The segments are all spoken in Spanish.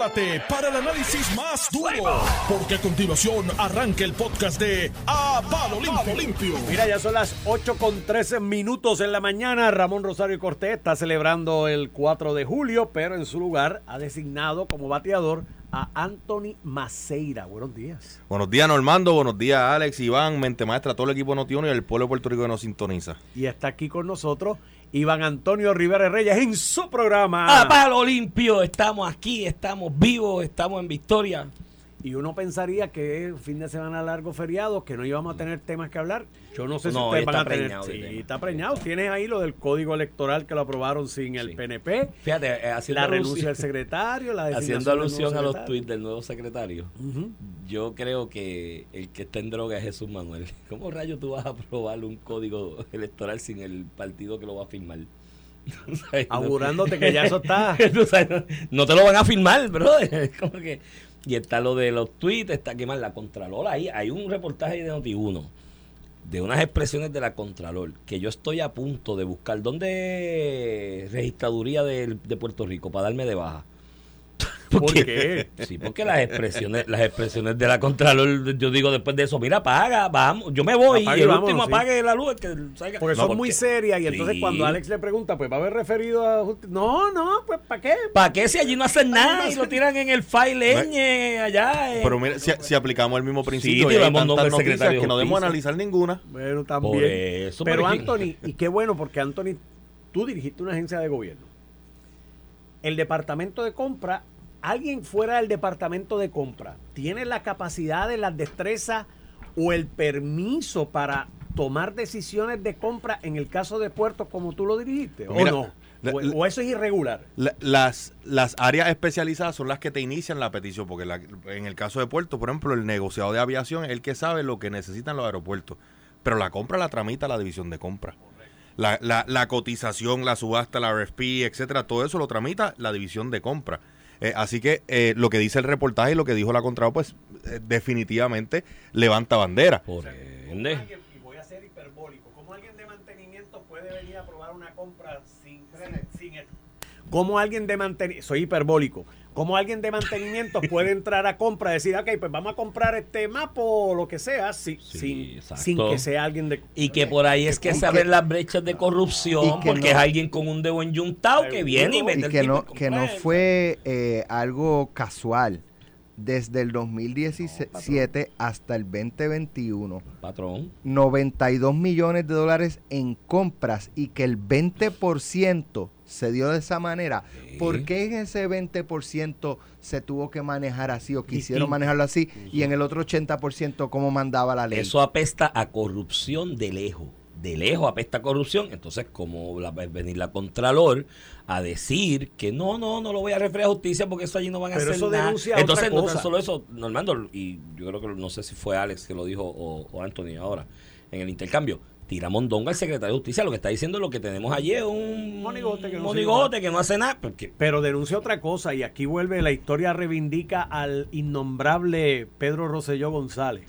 prepárate para el análisis más duro, porque a continuación arranca el podcast de A Palo Limpio. Limpio. Mira, ya son las 8 con 13 minutos en la mañana. Ramón Rosario Cortés está celebrando el 4 de julio, pero en su lugar ha designado como bateador a Anthony Maceira. Buenos días. Buenos días, Normando. Buenos días, Alex, Iván, Mente Maestra, todo el equipo Notiuno y el pueblo de Puerto Rico que nos sintoniza. Y está aquí con nosotros Iván Antonio Rivera Reyes en su programa. A palo limpio, estamos aquí, estamos vivos, estamos en victoria. Y uno pensaría que fin de semana largo feriado, que no íbamos a tener temas que hablar. Yo no sé si ustedes está van a tener. Sí, está preñado. Tienes ahí lo del código electoral que lo aprobaron sin el. PNP. Fíjate, eh, haciendo La renuncia del secretario, la Haciendo alusión a los tweets del nuevo secretario, yo creo que el que está en droga es Jesús Manuel. ¿Cómo rayos tú vas a aprobar un código electoral sin el partido que lo va a firmar? ¿Sabes? Augurándote que ya eso está. Sabes, no, te lo van a firmar, bro. Como que- y está lo de los tweets, está que más la Contralor ahí. Hay un reportaje de Noti1 de unas expresiones de la Contralor que yo estoy a punto de buscar. ¿Dónde registraduría de, de Puerto Rico para darme de baja? ¿Por qué? Sí, porque las expresiones, las expresiones de la Contralor, yo digo después de eso, mira, paga, vamos, yo me voy Apague y el vámonos, último sí. apague la luz. que salga. Porque No, son muy serias y entonces Sí. cuando Alex le pregunta, pues va a haber referido a... No, no, pues ¿para qué? ¿Para qué si allí no hacen nada y lo tiran en el file ñ allá? eh? Pero mira, si, si aplicamos el mismo principio, Sí, y hay tantas noticias que no debemos analizar ninguna. Bueno, también. Por eso, Pero Anthony, y qué bueno, porque Anthony, tú dirigiste una agencia de gobierno. El departamento de compra, alguien fuera del departamento de compra, ¿tiene la capacidad de las destrezas o el permiso para tomar decisiones de compra en el caso de puertos como tú lo dirigiste? ¿O Mira, no? la- o, la- o eso es irregular? La- las, las áreas especializadas son las que te inician la petición, porque en el caso de puerto, por ejemplo, el negociado de aviación es el que sabe lo que necesitan los aeropuertos, pero la compra la tramita la división de compra. La, la, la cotización, la subasta, la RFP, etcétera, todo eso lo tramita la división de compra. Eh, así que eh, lo que dice el reportaje y lo que dijo la Contralor, pues eh, definitivamente levanta bandera. Por ende. y voy a ser hiperbólico, ¿cómo alguien de mantenimiento puede venir a probar una compra sin, sin el- ¿Cómo alguien de mantenimiento, soy hiperbólico, cómo alguien de mantenimiento puede entrar a compra y decir, ok, pues vamos a comprar este mapa o lo que sea, si- Sí, sin, sin que sea alguien de... Y que por ahí es que que- abren las brechas de corrupción, porque no- es alguien con un dedo enyuntado que viene y mete y el que tipo no, y que no fue eh, algo casual. Desde el 2017 hasta el 2021, Patrón. 92 millones de dólares en compras y que el 20% se dio de esa manera. Sí. ¿Por qué en ese 20% se tuvo que manejar así o quisieron Distinto. manejarlo así y en el otro 80% cómo mandaba la ley? Eso apesta a corrupción de lejos. De lejos apesta corrupción. Entonces, como va a venir la Contralor a decir que no, no, no lo voy a referir a justicia porque eso allí no van a Pero hacer eso nada. otra Entonces, no cosa. tan solo eso, Normando, y yo creo que no sé si fue Alex que lo dijo o, o Anthony ahora en el intercambio. Tira mondonga al secretario de justicia. Lo que está diciendo es lo que tenemos es un Monigote que no monigote que no hace nada. Porque, Pero denuncia otra cosa y aquí vuelve, la historia reivindica al innombrable Pedro Rosselló González.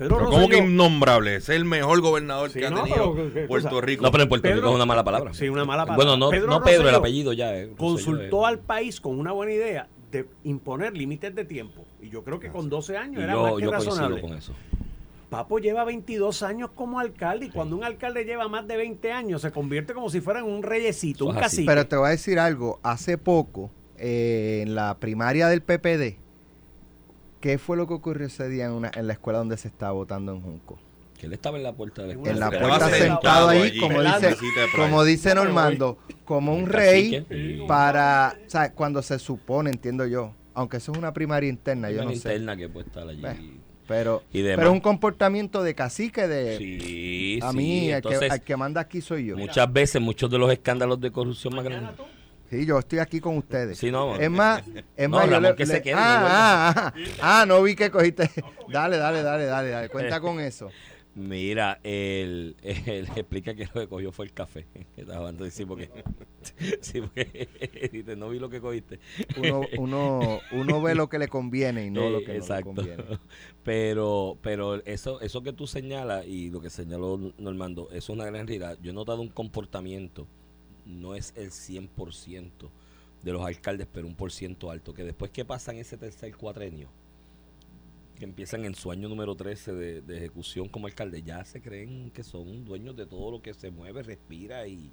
Pedro Pero ¿Cómo que innombrable? Es el mejor gobernador Sí, que ha no, tenido pero, ¿qué Puerto cosa? Rico. no, pero en Puerto Pedro- Rico es una mala palabra. Sí, una mala palabra. Bueno, no Pedro no Pedro, el apellido ya. eh, consultó al país con una buena idea de imponer límites de tiempo. Y yo creo que con 12 años Y era más yo, que yo razonable. con eso. Papo lleva 22 años como alcalde y cuando un alcalde lleva más de 20 años se convierte como si fuera en un reyesito, un Eso cacique. Pero te voy a decir algo. Hace poco, eh, en la primaria del PPD, ¿qué fue lo que ocurrió ese día en, una- en la escuela donde se estaba votando en Junco? Que él estaba en la puerta de la En escuela. En la puerta sentado sentado ahí, allí, como dice, como dice Normando, como un rey. Sí. para, o sea, cuando se supone, entiendo yo, aunque eso es una primaria interna, yo Una no sé, interna que puede estar allí. Bueno, pero, Y demás. pero es un comportamiento de cacique de, Sí, a sí. mí, el que, el que manda aquí soy yo. muchas veces, muchos de los escándalos de corrupción más grandes. Sí, yo estoy aquí con ustedes. Sí, no, es más, es No, más, yo Ramón, le- que se quede, no ah, ah, ah, ah, no vi que cogiste. Dale, dale, dale, dale, dale. Cuenta con eso. Mira, él, él explica que lo que cogió fue el café. Que estaba hablando sí, porque, sí, porque dice, no vi lo que cogiste. Uno, uno, uno ve lo que le conviene y no lo Eh, que no le conviene. Pero, pero eso, eso que tú señalas y lo que señaló Normando, es una gran realidad. Yo he notado un comportamiento, no es el 100% de los alcaldes, pero un por ciento alto, que después que pasan ese tercer cuatrenio, que empiezan en su año número 13 de, ejecución como alcalde, ya se creen que son dueños de todo lo que se mueve, respira y,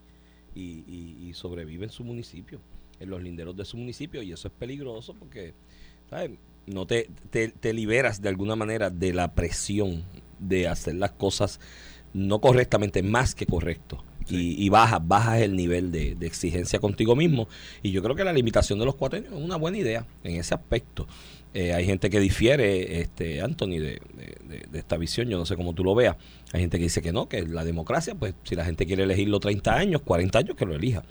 y, sobrevive en su municipio, en los linderos de su municipio, y eso es peligroso porque, ¿sabes? No te, te liberas de alguna manera de la presión de hacer las cosas no correctamente, más que correcto. Y, y bajas, bajas el nivel de, exigencia contigo mismo. Y yo creo que la limitación de los cuatro años es una buena idea en ese aspecto. Eh, hay gente que difiere, este Anthony, de, esta visión, yo no sé cómo tú lo veas. Hay gente que dice que no, que la democracia, pues si la gente quiere elegirlo 30 años, 40 años, que lo elija.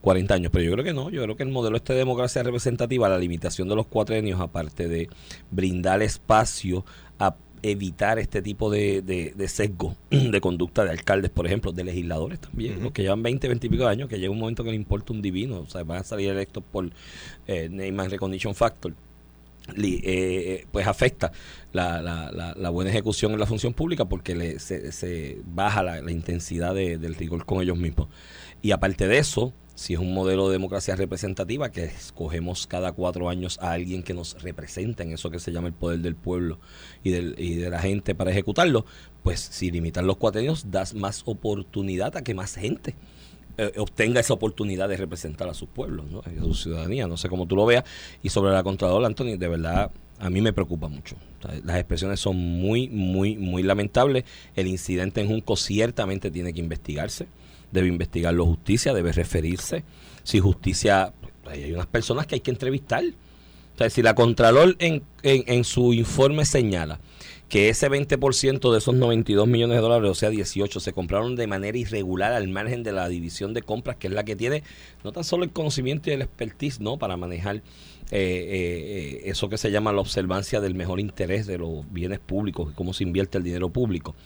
40 años, pero yo creo que no, yo creo que el modelo este de democracia representativa, la limitación de los cuatro años, aparte de brindar espacio a evitar este tipo de, de, de sesgo de conducta de alcaldes, por ejemplo, de legisladores también, Ujú. los que llevan 20, 20 y pico de años, que llega un momento que le importa un divino, o sea, van a salir electos por eh, Name and Recognition Factor li- eh, pues afecta la, la, la, la buena ejecución en la función pública porque le, se, se baja la, la intensidad de- del rigor con ellos mismos. Y aparte de eso, si es un modelo de democracia representativa, que escogemos cada cuatro años a alguien que nos representa en eso que se llama el poder del pueblo y, del, y de la gente para ejecutarlo, pues si limitan los cuatro años, das más oportunidad a que más gente eh, obtenga esa oportunidad de representar a sus pueblos, ¿no? a su ciudadanía. No sé cómo tú lo veas. Y sobre la Contralora, Anthony, de verdad, a mí me preocupa mucho. Las expresiones son muy, muy, muy lamentables. El incidente en Junco ciertamente tiene que investigarse. Debe investigarlo justicia, debe referirse. Si justicia, pues, hay unas personas que hay que entrevistar. O sea, si la Contralor en, en, su informe señala que ese 20% de esos 92 millones de dólares, o sea, 18, se compraron de manera irregular al margen de la división de compras, que es la que tiene no tan solo el conocimiento y el expertise, ¿no? Para manejar eh, eh, eso que se llama la observancia del mejor interés de los bienes públicos y cómo se invierte el dinero público,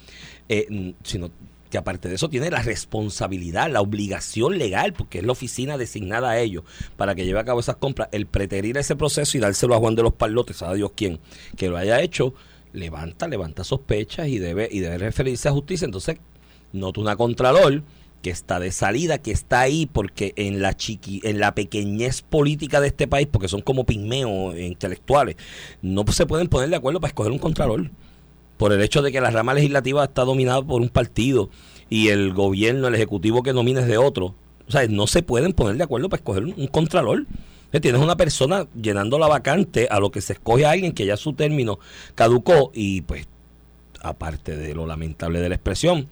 eh, sino que aparte de eso tiene la responsabilidad, la obligación legal, porque es la oficina designada a ellos para que lleve a cabo esas compras, el preterir ese proceso y dárselo a Juan de los Palotes, a Dios quien, que lo haya hecho, levanta, levanta sospechas y debe, y debe referirse a justicia. Entonces, nota una contralor que está de salida, que está ahí porque en la chiqui, en la pequeñez política de este país, porque son como pigmeos intelectuales, no se pueden poner de acuerdo para escoger un contralor por el hecho de que la rama legislativa está dominada por un partido y el gobierno, el ejecutivo que nomina es de otro. O sea, no se pueden poner de acuerdo para escoger un, un contralor. Eh, Tienes una persona llenando la vacante a lo que se escoge a alguien que ya su término caducó y pues, aparte de lo lamentable de la expresión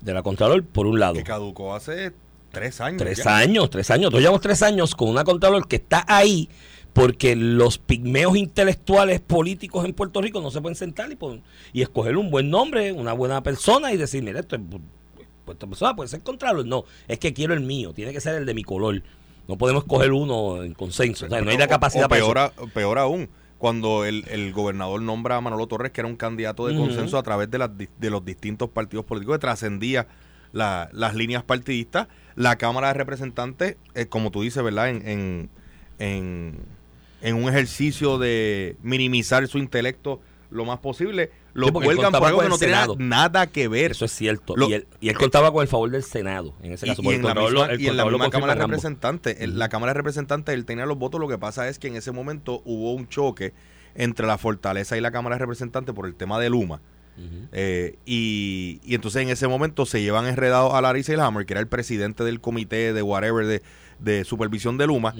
de la Contralor, por un lado. Que caducó hace tres años. Tres ya. años, tres años. Nosotros llevamos tres años con una Contralor que está ahí porque los pigmeos intelectuales políticos en Puerto Rico no se pueden sentar y, y escoger un buen nombre, una buena persona y decir, mira, esto es, pues, esta persona puede ser Contralor. No, es que quiero el mío, tiene que ser el de mi color. No podemos escoger uno en consenso. O sea, no hay la capacidad o para peor, eso. a- peor aún, cuando el, el gobernador nombra a Manolo Torres, que era un candidato de consenso a través de, las de los distintos partidos políticos, que trascendía la- las líneas partidistas, la Cámara de Representantes, eh, como tú dices, ¿verdad? En, en, en, en un ejercicio de minimizar su intelecto lo más posible, lo Sí, cuelgan por algo que no tiene nada que ver. Eso es cierto. Lo- y, él, y él contaba con el favor del Senado, en ese caso. y en la misma, lo- y en la misma Cámara de. Representantes, en la Cámara de Representantes él tenía los votos, lo que pasa es que en ese momento hubo un choque entre la Fortaleza y la Cámara de Representantes por el tema de Luma. Eh, y, y entonces en ese momento se llevan enredados a Larry Selhammer, que era el presidente del comité de whatever de, de supervisión de Luma.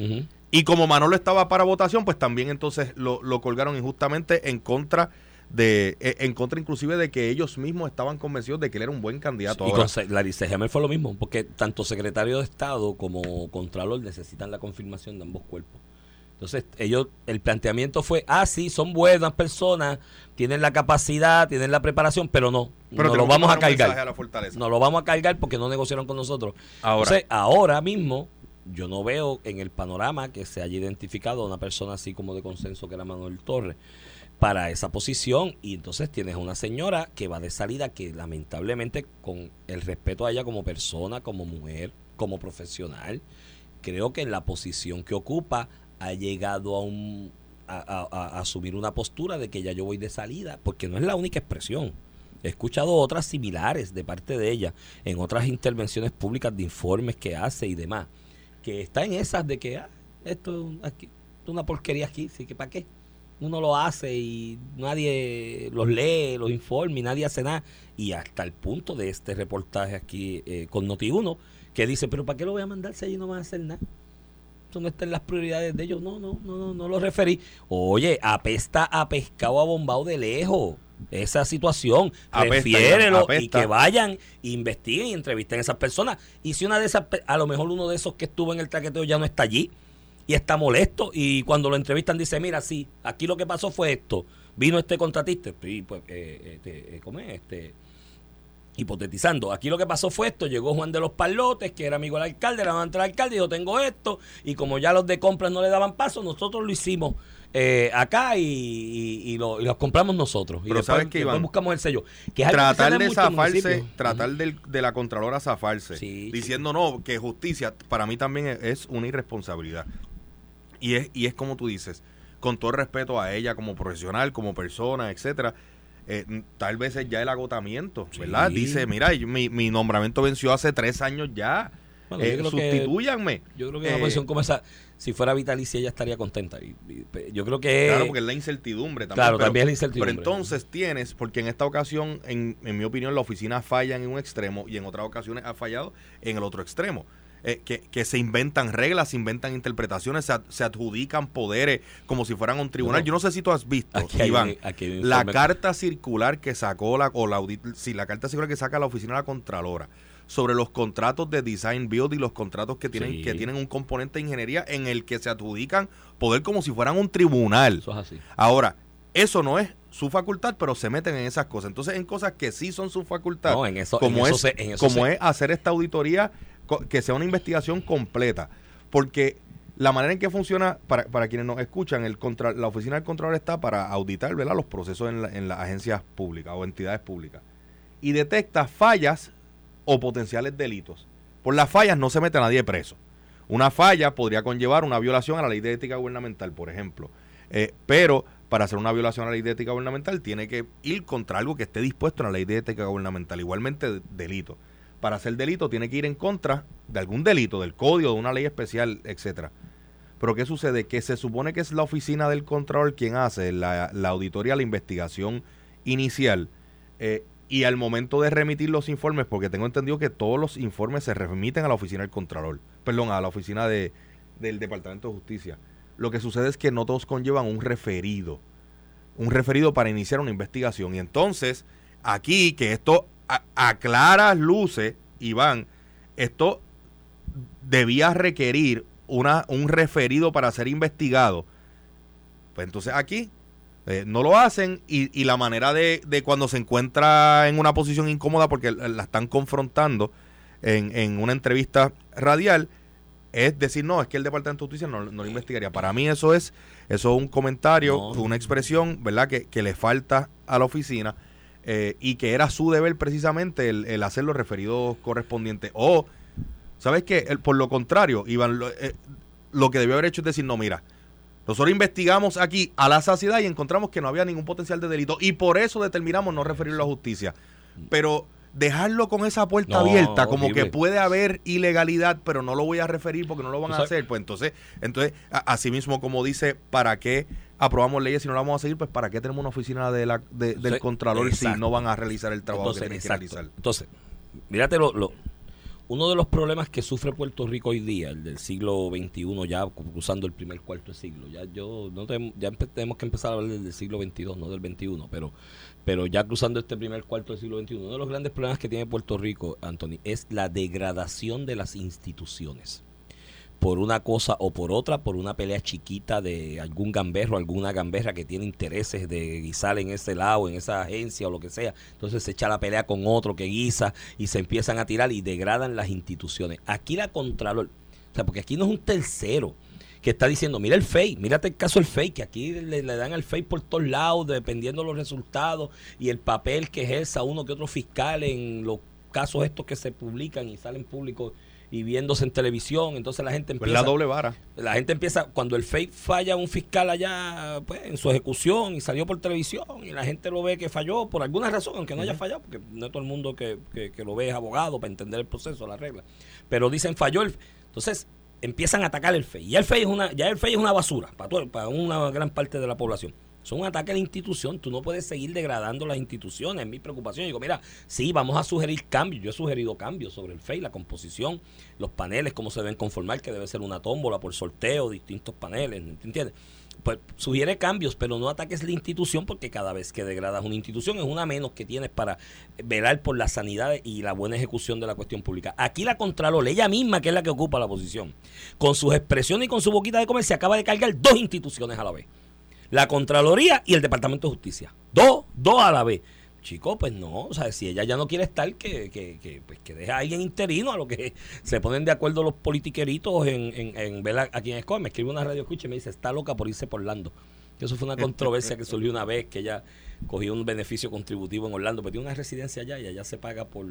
Y como Manolo estaba para votación, pues también entonces lo, lo colgaron injustamente en contra de, eh, en contra inclusive de que ellos mismos estaban convencidos de que él era un buen candidato. Y Ahora, con Larry Selhammer fue lo mismo, porque tanto secretario de Estado como Contralor necesitan la confirmación de ambos cuerpos. Entonces, ellos, el planteamiento fue, ah, sí, son buenas personas, tienen la capacidad, tienen la preparación, pero no, pero no lo vamos a cargar. a. No lo vamos a cargar porque no negociaron con nosotros. Ahora, Entonces, ahora mismo, yo no veo en el panorama que se haya identificado a una persona así como de consenso que era Manuel Torres para esa posición y entonces tienes una señora que va de salida que lamentablemente con el respeto a ella como persona, como mujer, como profesional, creo que en la posición que ocupa ha llegado a un a, a- a- a asumir una postura de que ya yo voy de salida, porque no es la única expresión. He escuchado otras similares de parte de ella en otras intervenciones públicas de informes que hace y demás, que está en esas de que ah, esto aquí, es una porquería aquí, sí que para qué. Uno lo hace y nadie los lee, los informa y nadie hace nada. Y hasta el punto de este reportaje aquí eh, con Noti1, que dice, pero ¿para qué lo voy a mandar si allí no van a hacer nada? Eso no está en las prioridades de ellos. No, no, no, no, no lo referí. Oye, apesta a pescado a bombao de lejos esa situación. Apesta, Refiérelo y que vayan, investiguen y entrevisten a esas personas. Y si una de esas, a lo mejor uno de esos que estuvo en el traqueteo ya no está allí y está molesto y cuando lo entrevistan dice, mira, sí, aquí lo que pasó fue esto. Vino este contratista, y pues, eh, este, eh, ¿cómo es? Este, hipotetizando, aquí lo que pasó fue esto, llegó Juan de los Palotes, que era amigo del alcalde, era amante del alcalde, y yo tengo esto, y como ya los de compras no le daban paso, nosotros lo hicimos eh, acá y, y, y lo, y los compramos nosotros. y Pero después, ¿sabes después Iván? buscamos el sello. Que es algo que tratar en de zafarse, tratar del- de la Contralora zafarse, Sí, diciendo no, que justicia, para mí también es, es una irresponsabilidad. Y es, y es como tú dices, con todo el respeto a ella como profesional, como persona, etcétera, eh, tal vez es ya el agotamiento, Sí. ¿verdad? Dice, mira, yo- mi, mi nombramiento venció hace tres años ya. Bueno, eh, yo creo que- sustitúyanme. Yo creo que una Eh, posición como esa, si fuera vitalicia, ella estaría contenta. Y- yo creo que. Claro, porque es la incertidumbre también. Claro, pero, también es la incertidumbre. Pero entonces tienes, porque en esta ocasión, en, en mi opinión, la oficina falla en un extremo y en otras ocasiones ha fallado en el otro extremo. Eh, que, que se inventan reglas, se inventan interpretaciones, se, ad- se adjudican poderes como si fueran un tribunal. Yo no sé si tú has visto, aquí Iván, aquí hay la carta circular que sacó la, o la, sí, la carta circular que saca la oficina de la Contralora sobre los contratos de design build y los contratos que tienen, Sí. que tienen un componente de ingeniería en el que se adjudican poder como si fueran un tribunal. Eso es así. Ahora, eso no es su facultad, pero se meten en esas cosas. Entonces, en cosas que sí son su facultad, No, en eso- como, en eso es, se- en eso como se- es hacer esta auditoría, que sea una investigación completa. Porque la manera en que funciona, para, para quienes nos escuchan, el contra, la oficina del Contralor está para auditar ¿verdad? los procesos en, la- en las agencias públicas o entidades públicas. Y detecta fallas o potenciales delitos. Por las fallas no se mete a nadie preso. Una falla podría conllevar una violación a la ley de ética gubernamental, por ejemplo. Eh, pero para hacer una violación a la ley de ética gubernamental tiene que ir contra algo que esté dispuesto en la ley de ética gubernamental. Igualmente de- delito. Para hacer delito tiene que ir en contra de algún delito, del código, de una ley especial, etcétera. Pero ¿qué sucede? Que se supone que es la oficina del control quien hace la, la auditoría, la investigación inicial. eh, y al momento de remitir los informes, porque tengo entendido que todos los informes se remiten a la oficina del Contralor, perdón, a la oficina de, del Departamento de Justicia. Lo que sucede es que no todos conllevan un referido, un referido para iniciar una investigación. Y entonces, aquí, que esto a, a claras luces, Iván, esto debía requerir una, un referido para ser investigado. Pues entonces aquí eh, no lo hacen y, y la manera de, de cuando se encuentra en una posición incómoda porque la están confrontando en, en una entrevista radial es decir, no, es que el Departamento de Justicia no, no lo investigaría. Para mí eso es, eso es un comentario, No. una expresión, ¿verdad? Que, que le falta a la oficina eh, y que era su deber precisamente el, el hacer los referidos correspondientes. O, ¿sabes qué? El- por lo contrario, Iván, lo, eh, lo que debió haber hecho es decir, no, mira, nosotros investigamos aquí a la saciedad y encontramos que no había ningún potencial de delito y por eso determinamos no referirlo a justicia. Pero dejarlo con esa puerta No, abierta, como horrible. que puede haber ilegalidad, pero no lo voy a referir porque no lo van a hacer, pues entonces, entonces, así mismo como dice, ¿para qué aprobamos leyes si no las vamos a seguir? Pues ¿para qué tenemos una oficina de la, de- del Entonces, Contralor si no van a realizar el trabajo Entonces, que tienen que exacto. realizar? Entonces, mírate lo, lo- uno de los problemas que sufre Puerto Rico hoy día, el del siglo XXI, ya cruzando el primer cuarto de siglo, ya yo no ya tenemos que empezar a hablar del siglo XXII, no del XXI, pero, pero ya cruzando este primer cuarto del siglo XXI, uno de los grandes problemas que tiene Puerto Rico, Anthony, es la degradación de las instituciones por una cosa o por otra, por una pelea chiquita de algún gamberro, alguna gamberra que tiene intereses de guisar en ese lado, en esa agencia o lo que sea. Entonces se echa la pelea con otro que guisa y se empiezan a tirar y degradan las instituciones. Aquí la Contralor, o sea, porque aquí no es un tercero que está diciendo, mira el FEI, mírate el caso del FEI, que aquí le, dan al FEI por todos lados, dependiendo de los resultados y el papel que ejerza uno que otro fiscal en los casos estos que se publican y salen públicos y viéndose en televisión, entonces la gente Pues empieza la doble vara. la gente empieza, cuando el FEI falla un fiscal allá pues, en su ejecución y salió por televisión y la gente lo ve que falló por alguna razón, aunque no haya fallado, porque no todo el mundo que, que- que lo ve es abogado para entender el proceso, la regla. Pero dicen falló el... Entonces, empiezan a atacar el FEI. Ya el FEI es una, ya el FEI es una basura para, todo- para una gran parte de la población. Son un ataque a la institución. Tú no puedes seguir degradando las instituciones. Es mi preocupación. Digo, mira, sí, vamos a sugerir cambios. Yo he sugerido cambios sobre el FEI, la composición, los paneles, cómo se deben conformar, que debe ser una tómbola por sorteo, distintos paneles, ¿entiendes? Pues sugiere cambios, pero no ataques la institución porque cada vez que degradas una institución es una menos que tienes para velar por la sanidad y la buena ejecución de la cuestión pública. Aquí la Contralor, ella misma que es la que ocupa la posición, con sus expresiones y con su boquita de comer se acaba de cargar dos instituciones a la vez. La Contraloría y el Departamento de Justicia. Dos, dos a la vez. Chico, pues no, o sea, si ella ya no quiere estar, que, que, que, pues que deje a alguien interino a lo que se ponen de acuerdo los politiqueritos en, en, en ver a, a quién escoge. Me escribe una radio escucha y me dice, está loca por irse por Orlando. Eso fue una controversia que surgió una vez, que ella cogió un beneficio contributivo en Orlando, pero tiene una residencia allá y allá se paga por,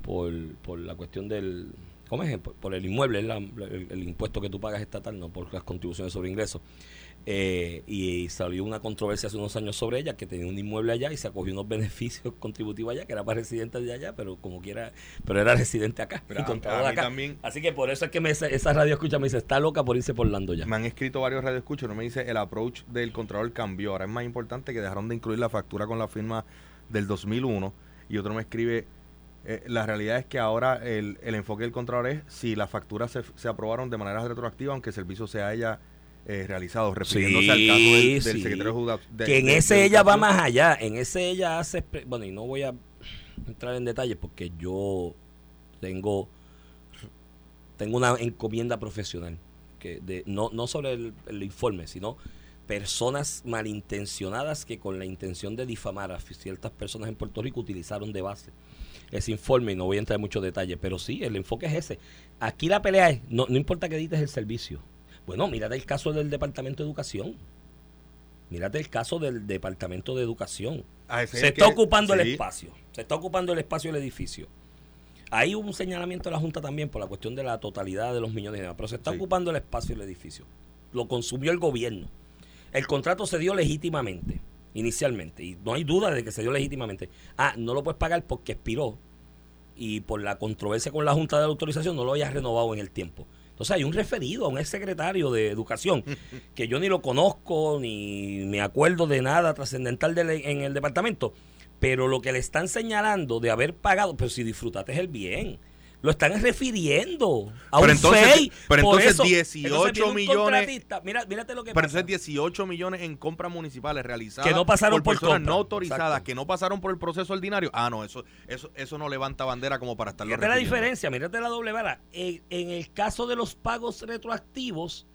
por, por la cuestión del... ¿Cómo es? Por, el inmueble, el, el impuesto que tú pagas estatal, no por las contribuciones sobre ingresos. Eh, y salió una controversia hace unos años sobre ella, que tenía un inmueble allá y se acogió unos beneficios contributivos allá, que era para residentes de allá, pero como quiera, pero era residente acá. Pero y a- acá. también- Así que por eso es que me, esa radio escucha me dice, está loca por irse por Lando ya. Me han escrito varios radioescuchos, no me dice el approach del Contralor cambió. Ahora es más importante que dejaron de incluir la factura con la firma del 2001. Y otro me escribe, eh, la realidad es que ahora el, el enfoque del Contralor es si las facturas se, se aprobaron de manera retroactiva, aunque el servicio se haya eh, realizado, refiriéndose al caso del, del sí. secretario de- que en de- ese de ella va más allá. En ese ella hace. Bueno, y no voy a entrar en detalles porque yo tengo tengo una encomienda profesional que de, no, no sobre el, el informe, sino personas malintencionadas que con la intención de difamar a ciertas personas en Puerto Rico utilizaron de base ese informe y no voy a entrar en muchos detalles, pero sí, el enfoque es ese. Aquí la pelea es, no, no importa que edites el servicio. Bueno, mírate el caso del Departamento de Educación. Mírate el caso del Departamento de Educación. Ah, Se está que- ocupando el espacio. Se está ocupando el espacio del edificio. Hay un señalamiento de la Junta también por la cuestión de la totalidad de los millones de demás, pero se está Sí. ocupando el espacio del edificio. Lo consumió el gobierno. El contrato se dio legítimamente, inicialmente, y no hay duda de que se dio legítimamente. Ah, no lo puedes pagar porque expiró y por la controversia con la Junta de la Autorización no lo hayas renovado en el tiempo. Entonces hay un referido a un exsecretario de Educación que yo ni lo conozco ni me acuerdo de nada trascendental en el departamento, pero lo que le están señalando de haber pagado, pero si disfrutaste el bien, lo están refiriendo a Pero un entonces- FEI. pero Por entonces eso- 18 entonces viene un millones- Mira, mírate lo que Pero pasa. entonces 18 millones en compras municipales realizadas Que no pasaron por personas compra. no autorizadas, Exacto. que no pasaron por el proceso ordinario. Ah, no, eso eso eso no levanta bandera como para estarlo Fíjate la diferencia, mírate la doble vara. En, en el caso de los pagos retroactivos,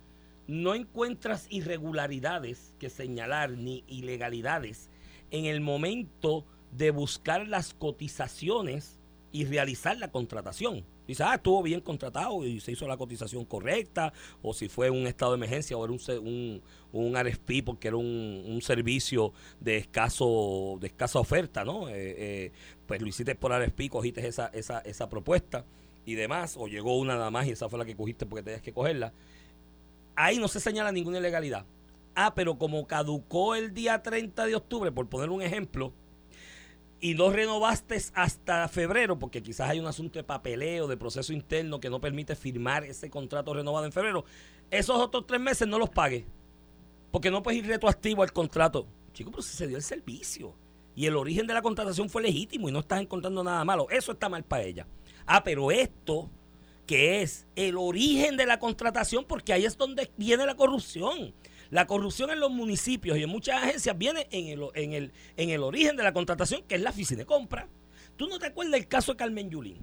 no encuentras irregularidades que señalar ni ilegalidades en el momento de buscar las cotizaciones y realizar la contratación. Dice, ah, estuvo bien contratado y se hizo la cotización correcta, o si fue un estado de emergencia o era un, un, un RFP porque era un, un servicio de escaso de escasa oferta, ¿no? Eh, eh, pues lo hiciste por RFP, cogiste esa, esa, esa propuesta y demás, o llegó una nada más y esa fue la que cogiste porque tenías que cogerla. Ahí no se señala ninguna ilegalidad. Ah, pero como caducó el día 30 de octubre, por poner un ejemplo, y no renovaste hasta febrero, porque quizás hay un asunto de papeleo, de proceso interno que no permite firmar ese contrato renovado en febrero, esos otros tres meses no los pagues. Porque no puedes ir retroactivo al contrato. Chico, pero si se dio el servicio. Y el origen de la contratación fue legítimo y no estás encontrando nada malo. Eso está mal para ella. Ah, pero esto, que es el origen de la contratación, porque ahí es donde viene la corrupción. La corrupción en los municipios y en muchas agencias viene en el, en el, en el origen de la contratación, que es la oficina de compra. ¿Tú no te acuerdas del caso de Carmen Yulín?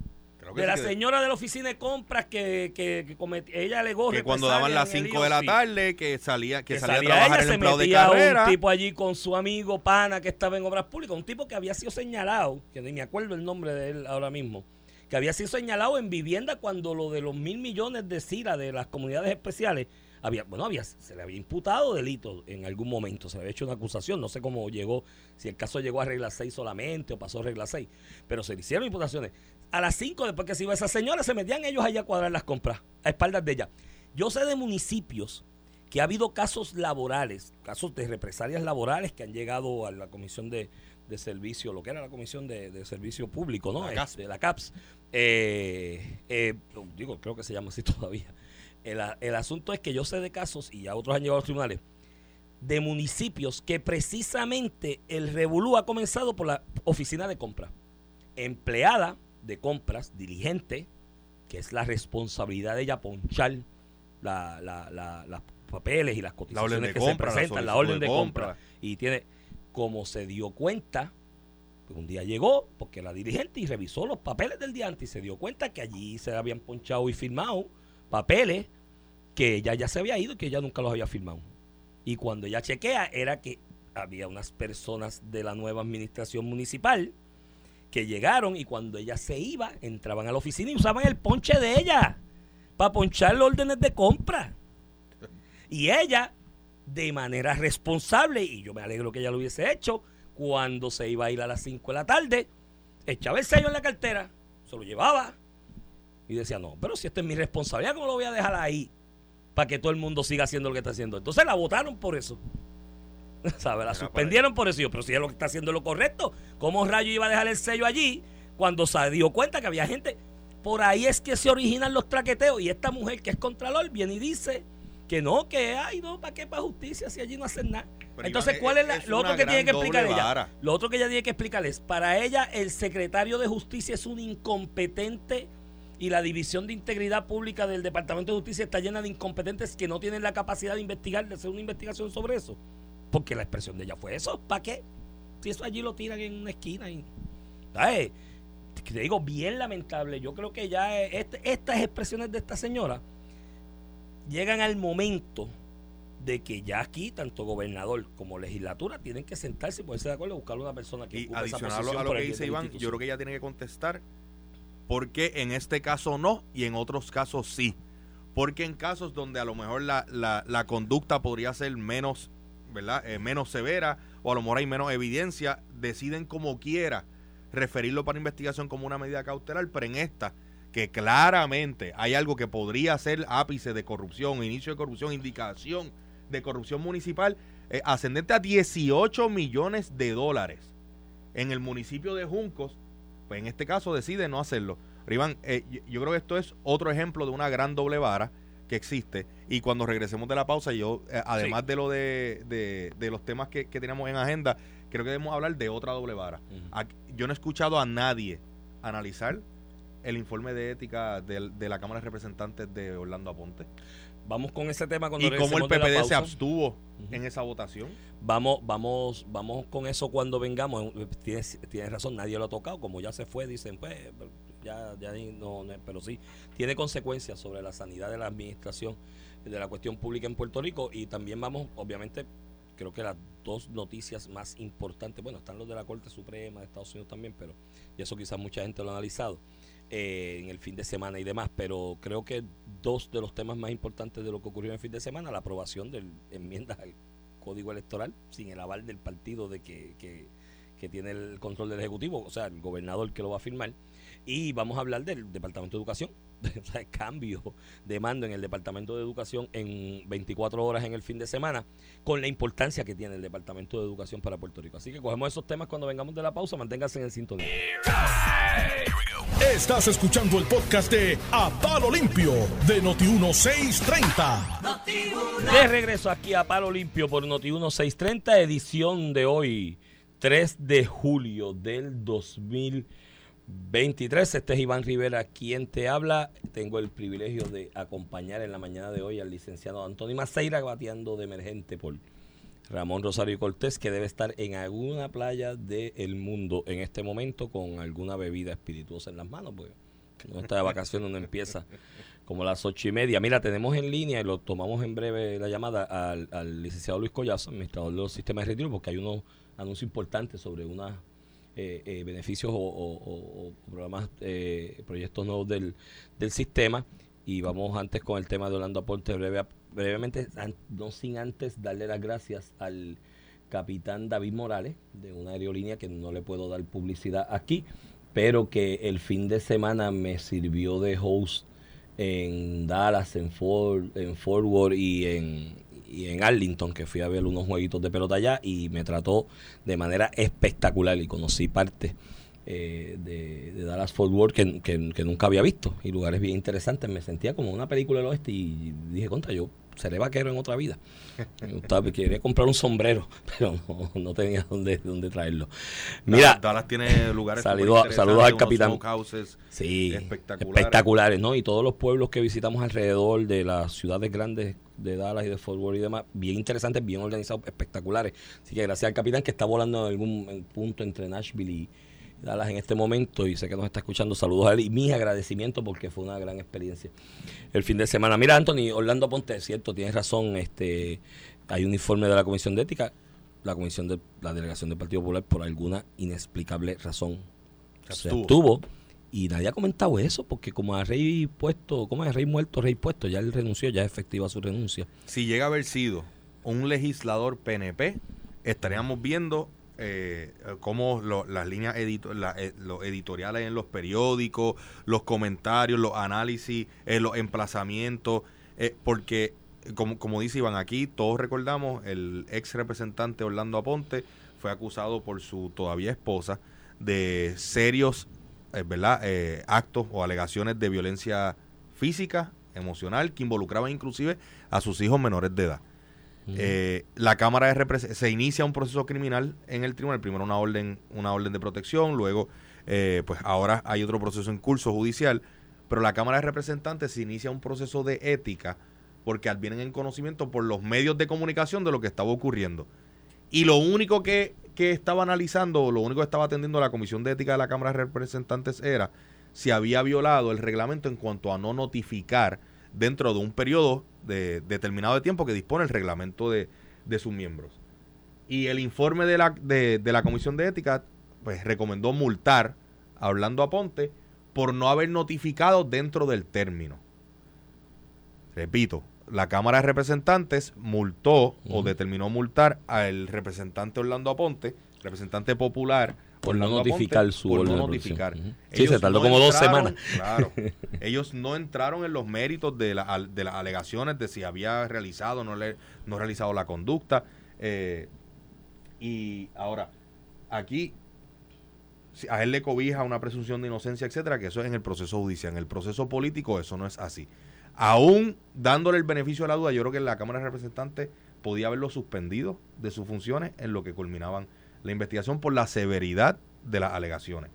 De la señora de la oficina de compras que, que, que ella alegó que cuando daban las represalia en el 5 de la tarde, que salía que, que salía, salía a trabajar ella, el se empleado de carrera. un tipo allí con su amigo pana que estaba en obras públicas, un tipo que había sido señalado, que ni me acuerdo el nombre de él ahora mismo, que había sido señalado en vivienda cuando lo de los mil millones de CIRA de las comunidades especiales había, bueno, había, se le había imputado delito en algún momento, se le había hecho una acusación, no sé cómo llegó, si el caso llegó a regla 6 solamente o pasó a regla 6, pero se le hicieron imputaciones. A las 5 después que se iba esa señora, se metían ellos allá a cuadrar las compras, a espaldas de ella. Yo sé de municipios que ha habido casos laborales, casos de represalias laborales que han llegado a la Comisión de, de Servicio, lo que era la Comisión de, de Servicio Público, ¿no? La CAPS. Este, la CAPS. Eh, eh, digo, creo que se llama así todavía. El, asunto es que yo sé de casos, y ya otros han llegado a los tribunales, de municipios que precisamente el revolú ha comenzado por la oficina de compra. Empleada de compras, diligente, que es la responsabilidad de ella ponchar la, la, la- las papeles y las La cotizaciones que compra, se la presentan, la, orden de compra. compra. Y tiene, como se dio cuenta, pues un día llegó, porque era dirigente, y revisó los papeles del día antes y se dio cuenta que allí se habían ponchado y firmado papeles que ella ya se había ido y que ella nunca los había firmado. Y cuando ella chequea, era que había unas personas de la nueva administración municipal que llegaron y cuando ella se iba, entraban a la oficina y usaban el ponche de ella para ponchar los órdenes de compra. Y ella, de manera responsable, y yo me alegro que ella lo hubiese hecho, cuando se iba a ir a las 5 de la tarde, echaba el sello en la cartera, se lo llevaba y decía, no, pero si esto es mi responsabilidad, ¿cómo lo voy a dejar ahí? Para que todo el mundo siga haciendo lo que está haciendo. Entonces la votaron por eso. ¿Sabe? La suspendieron por eso. Pero si es lo que está haciendo lo correcto, ¿cómo rayo iba a dejar el sello allí cuando se dio cuenta que había gente? Por ahí es que se originan los traqueteos. Y esta mujer que es contralor viene y dice que no, que ay, no, ¿para qué para justicia si allí no hacen nada? Pero, Entonces, Iván, ¿cuál es, es- la- es lo otro que tiene que explicar ella? vara. Lo otro que ella tiene que explicarles, para ella el secretario de justicia es un incompetente y la división de integridad pública del Departamento de Justicia está llena de incompetentes que no tienen la capacidad de investigar, de hacer una investigación sobre eso. Porque la expresión de ella fue eso. ¿Para qué? Si eso allí lo tiran en una esquina y... ¿sabes? Te digo, bien lamentable. Yo creo que ya eh, este- estas expresiones de esta señora llegan al momento de que ya aquí, tanto gobernador como legislatura, tienen que sentarse y ponerse de acuerdo y buscar una persona que Y ocupe esa adicional a lo- que dice Iván, yo creo que ella tiene que contestar por qué en este caso no y en otros casos sí. Porque en casos donde a lo mejor la, la- conducta podría ser menos, ¿verdad? Eh, menos severa o a lo mejor hay menos evidencia, deciden como quiera referirlo para investigación como una medida cautelar, pero en esta que claramente hay algo que podría ser ápice de corrupción, inicio de corrupción, indicación de corrupción municipal, eh, ascendente a 18 millones de dólares en el municipio de Juncos, pues en este caso decide no hacerlo. Pero, Iván, eh, yo, yo creo que esto es otro ejemplo de una gran doble vara que existe. Y cuando regresemos de la pausa, yo, eh, además de lo de, de- de los temas que, que tenemos en agenda, creo que debemos hablar de otra doble vara. Aquí- yo no he escuchado a nadie analizar el informe de ética del- de, la Cámara de Representantes de Orlando Aponte Vamos con ese tema cuando y cómo el regresemos de PPD se pausa. En esa votación. Vamos, vamos, vamos con eso cuando vengamos. Tienes, tienes razón, nadie lo ha tocado. Como ya se fue, dicen, pues, ya, ya no, pero sí, tiene consecuencias sobre la sanidad de la administración de la cuestión pública en Puerto Rico. Y también vamos, obviamente, creo que las dos noticias más importantes, bueno, están los de la Corte Suprema de Estados Unidos también, pero y eso quizás mucha gente lo ha analizado eh, en el fin de semana y demás, pero creo que dos de los temas más importantes de lo que ocurrió en el fin de semana, la aprobación de enmiendas al código electoral sin el aval del partido de que, que, tiene el control del Ejecutivo, o sea, el gobernador que lo va a firmar. Y vamos a hablar del Departamento de Educación, o sea, el cambio de mando en el Departamento de Educación en 24 horas en el fin de semana, con la importancia que tiene el Departamento de Educación para Puerto Rico. Así que cogemos esos temas cuando vengamos de la pausa, manténganse en sintonía. Estás escuchando el podcast de A Palo Limpio de Noti1630. De regreso aquí a Palo Limpio por Noti 1630, edición de hoy, 3 de julio del 2023. Este es Iván Rivera quien te habla. Tengo el privilegio de acompañar en la mañana de hoy al licenciado Antonio Maceira bateando de emergente por Ramón Rosario Cortés, que debe estar en alguna playa del mundo en este momento con alguna bebida espirituosa en las manos, porque no está de vacaciones, no empieza como las ocho y media. Mira, tenemos en línea y lo tomamos en breve la llamada al, licenciado Luis Collazo, administrador de los sistemas de retiro, porque hay unos anuncios importantes sobre unos eh, eh, beneficios o programas, eh, proyectos nuevos del, del sistema. Y vamos antes con el tema de Orlando Aporte breve, brevemente, no sin antes darle las gracias al capitán David Morales de una aerolínea que no le puedo dar publicidad aquí, pero que el fin de semana me sirvió de host en Dallas, en Fort, en Fort Worth y en, y en Arlington, que fui a ver unos jueguitos de pelota allá y me trató de manera espectacular y conocí parte eh, de, de Dallas Fort Worth que, que- que nunca había visto y lugares bien interesantes. Me sentía como una película del oeste y dije, contra, yo seré vaquero en otra vida. Quería comprar un sombrero, pero no, no tenía dónde, dónde traerlo. Mira, Dallas, Dallas tiene lugares Saludos- saludos al capitán. Sí, espectaculares. espectaculares. ¿no? Y todos los pueblos que visitamos alrededor de las ciudades grandes de Dallas y de Fort Worth y demás, bien interesantes, bien organizados, espectaculares. Así que gracias al capitán que está volando en algún punto entre Nashville y Dallas en este momento y sé que nos está escuchando. Saludos a él y mis agradecimientos porque fue una gran experiencia el fin de semana. Mira, Anthony, Orlando Ponte, es cierto, tienes razón. este Hay un informe de la Comisión de Ética. La Comisión de la Delegación del Partido Popular, por alguna inexplicable razón, Se abstuvo. Y nadie ha comentado eso, porque como a rey puesto, como es rey muerto, rey puesto, ya él renunció, ya es efectiva su renuncia. Si llega a haber sido un legislador PNP, estaríamos viendo eh, cómo lo- las líneas edito- la- eh, los editoriales en los periódicos, los comentarios, los análisis, eh, los emplazamientos, eh, porque como, como dice Iván aquí, todos recordamos, el ex representante Orlando Aponte fue acusado por su todavía esposa de serios eh, ¿verdad? Eh, actos o alegaciones de violencia física, emocional, que involucraban inclusive a sus hijos menores de edad. Eh, la Cámara de se inicia un proceso criminal en el tribunal, primero una orden, una orden de protección, luego eh, pues ahora hay otro proceso en curso judicial, pero la Cámara de Representantes se inicia un proceso de ética porque advienen en conocimiento por los medios de comunicación de lo que estaba ocurriendo. Y lo único que, que estaba analizando, lo único que estaba atendiendo la Comisión de Ética de la Cámara de Representantes era si había violado el reglamento en cuanto a no notificar dentro de un periodo de, determinado de tiempo que dispone el reglamento de, de sus miembros. Y el informe de la, de, de la Comisión de Ética pues recomendó multar a Orlando Aponte por no haber notificado dentro del término. Repito, la Cámara de Representantes multó o determinó multar al representante Orlando Aponte, representante popular. Por no notificar Aponte, su por no notificar. Sí, se tardó no como dos semanas. Claro. ellos no entraron en los méritos de, la- de las alegaciones de si había realizado o no, le- no realizado la conducta. eh, y ahora, aquí a él le cobija una presunción de inocencia, etcétera, que eso es en el proceso judicial. En el proceso político eso no es así. Aún dándole el beneficio de la duda, yo creo que la Cámara de Representantes podía haberlo suspendido de sus funciones en lo que culminaban la investigación por la severidad de las alegaciones.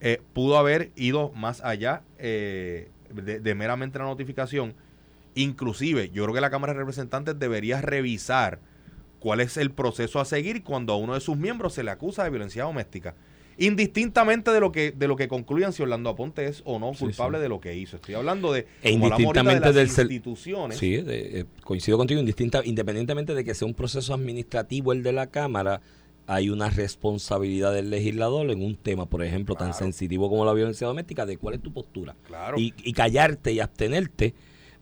Eh, pudo haber ido más allá eh, de, de meramente la notificación. Inclusive, yo creo que la Cámara de Representantes debería revisar cuál es el proceso a seguir cuando a uno de sus miembros se le acusa de violencia doméstica. Indistintamente de lo que de lo que concluyan si Orlando Aponte es o no culpable sí. de lo que hizo. Estoy hablando de, E indistintamente de las del instituciones. Sí, de- eh, coincido contigo, indistinta, independientemente de que sea un proceso administrativo el de la Cámara, hay una responsabilidad del legislador en un tema, por ejemplo, tan sensitivo como la violencia doméstica, de cuál es tu postura. Claro. Y, y callarte y abstenerte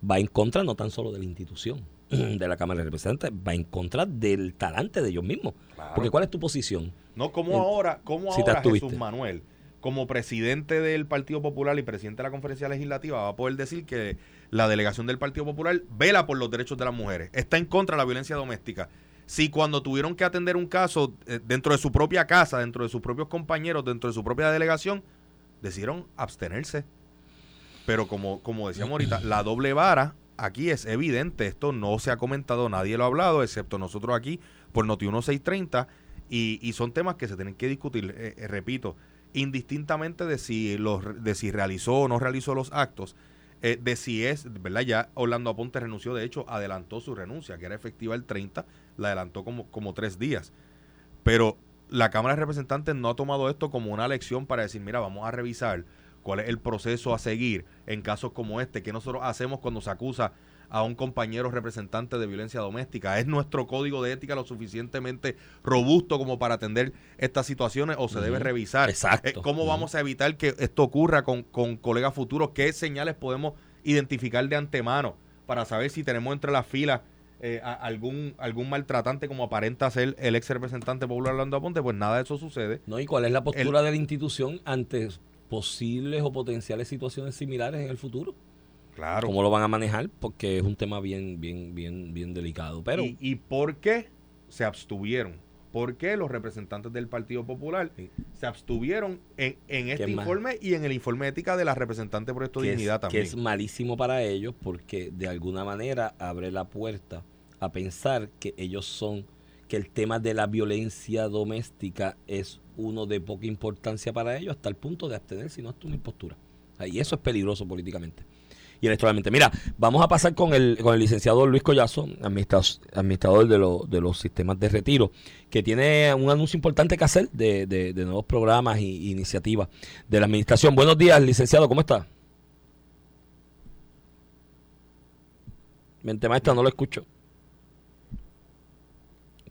va en contra no tan solo de la institución de la Cámara de Representantes, va en contra del talante de ellos mismos. Claro. Porque ¿cuál es tu posición? No, como ahora, como si ahora. Jesús Manuel, como presidente del Partido Popular y presidente de la conferencia legislativa, va a poder decir que la delegación del Partido Popular vela por los derechos de las mujeres, está en contra de la violencia doméstica. Si cuando tuvieron que atender un caso eh, dentro de su propia casa, dentro de sus propios compañeros, dentro de su propia delegación, decidieron abstenerse. Pero como, como decíamos ahorita, la doble vara aquí es evidente. Esto no se ha comentado, nadie lo ha hablado, excepto nosotros aquí por Noti 1630. Y, y son temas que se tienen que discutir, eh, eh, repito, indistintamente de si, los, de si realizó o no realizó los actos, eh, de si es, ¿verdad? Ya Orlando Aponte renunció, de hecho, adelantó su renuncia, que era efectiva el 30, la adelantó como, como tres días. Pero la Cámara de Representantes no ha tomado esto como una lección para decir, mira, vamos a revisar cuál es el proceso a seguir en casos como este, que nosotros hacemos cuando se acusa a un compañero representante de violencia doméstica. ¿Es nuestro código de ética lo suficientemente robusto como para atender estas situaciones o se debe revisar? Exacto. Eh, ¿Cómo Ujú. vamos a evitar que esto ocurra con, con colegas futuros? ¿Qué señales podemos identificar de antemano para saber si tenemos entre las filas eh, a- algún, algún maltratante como aparenta ser el ex representante popular Orlando Aponte? Pues nada de eso sucede. ¿no? ¿Y cuál es la postura de la institución ante posibles o potenciales situaciones similares en el futuro? Claro. ¿Cómo lo van a manejar? Porque es un tema bien, bien, bien, bien delicado. Pero ¿Y, y por qué se abstuvieron? porque los representantes del Partido Popular se abstuvieron en, en este ¿Qué más? informe y en el informe ética de la representante de Proyecto que Dignidad es, también. que es malísimo para ellos porque de alguna manera abre la puerta a pensar que ellos son, que el tema de la violencia doméstica es uno de poca importancia para ellos hasta el punto de abstenerse y no es una impostura. Y eso es peligroso políticamente y electoralmente. Mira, vamos a pasar con el, con el licenciado Luis Collazo, administra- administrador de, lo- de los sistemas de retiro, que tiene un anuncio importante que hacer de, de- de nuevos programas e iniciativas de la administración. Buenos días, licenciado, ¿cómo está? Mente maestra, no lo escucho.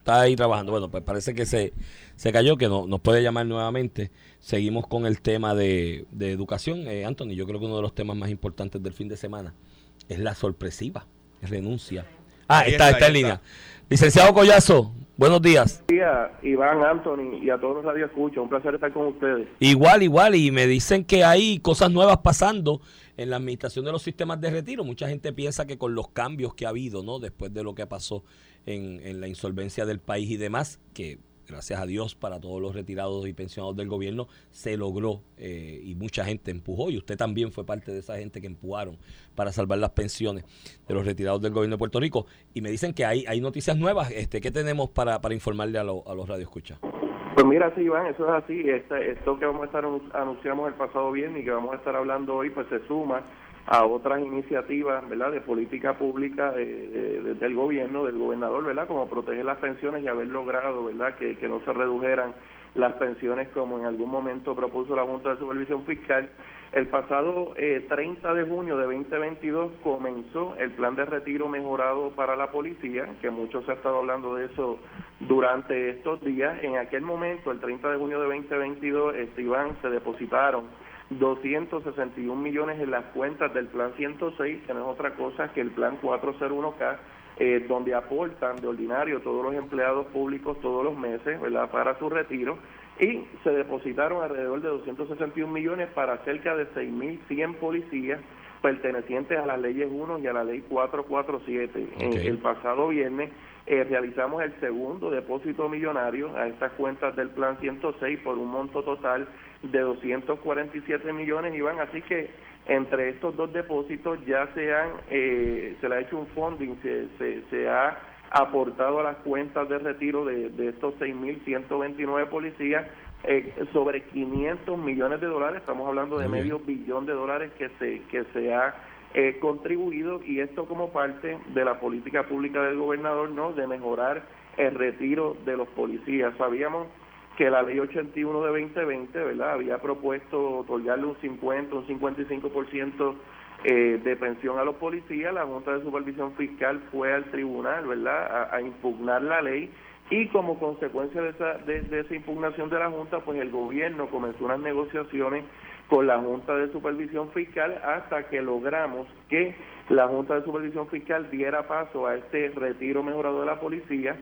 Está ahí trabajando. Bueno, pues parece que se, se cayó, que no, nos puede llamar nuevamente. Seguimos con el tema de, de educación. Eh, Anthony, yo creo que uno de los temas más importantes del fin de semana es la sorpresiva renuncia. Ah, Ahí está, está, está en línea. Licenciado Collazo, buenos días. días, Iván, Anthony y a todos los Radio Escucha. Un placer estar con ustedes. Igual, igual, y me dicen que hay cosas nuevas pasando en la administración de los sistemas de retiro. Mucha gente piensa que con los cambios que ha habido, ¿no? Después de lo que pasó en, la insolvencia del país y demás, que gracias a Dios para todos los retirados y pensionados del gobierno se logró eh, y mucha gente empujó y usted también fue parte de esa gente que empujaron para salvar las pensiones de los retirados del gobierno de Puerto Rico y me dicen que hay, hay noticias nuevas este ¿qué tenemos para, para informarle a, lo- a los radioescuchas? Pues mira, sí, Iván, eso es así. Este, esto que vamos a estar anun- anunciamos el pasado viernes y que vamos a estar hablando hoy, pues se suma a otras iniciativas, ¿verdad?, de política pública de- de- de- del gobierno, del gobernador, ¿verdad?, como proteger las pensiones y haber logrado, ¿verdad?, que, que no se redujeran las pensiones como en algún momento propuso la Junta de Supervisión Fiscal. El pasado eh, 30 de junio de 2022 comenzó el plan de retiro mejorado para la policía, que mucho se ha estado hablando de eso durante estos días. En aquel momento, el 30 de junio de 2022, este, Iván, se depositaron 261 millones en las cuentas del plan 106, que no es otra cosa que el plan 401K, eh, donde aportan de ordinario todos los empleados públicos todos los meses, ¿verdad?, para su retiro, y se depositaron alrededor de 261 millones para cerca de 6.100 policías pertenecientes a las leyes 1 y a la ley 447. En Ok. el pasado viernes eh, realizamos el segundo depósito millonario a estas cuentas del plan 106 por un monto total de 247 millones, Iván. Así que entre estos dos depósitos ya se han eh, se le ha hecho un funding, se, se, se ha aportado a las cuentas de retiro de, de estos 6.129 policías eh, sobre 500 millones de dólares, estamos hablando de medio billón de dólares que se, que se ha eh, contribuido y esto como parte de la política pública del gobernador, ¿no? De mejorar el retiro de los policías. Sabíamos que la ley 81 de 2020, ¿verdad? Había propuesto otorgarle un 50, un 55% eh, de pensión a los policías. La Junta de Supervisión Fiscal fue al tribunal, ¿verdad? A, impugnar la ley y como consecuencia de esa, de, de esa impugnación de la Junta, pues el gobierno comenzó unas negociaciones con la Junta de Supervisión Fiscal hasta que logramos que la Junta de Supervisión Fiscal diera paso a este retiro mejorado de la policía